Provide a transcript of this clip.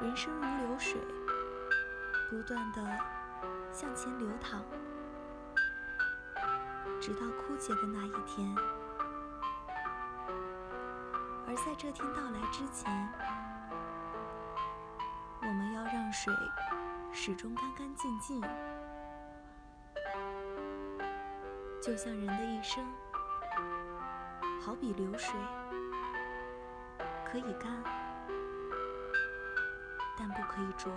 人生如流水，不断的向前流淌，直到枯竭的那一天。而在这天到来之前，我们要让水始终干干净净，就像人的一生，好比流水，可以干，不可以浊。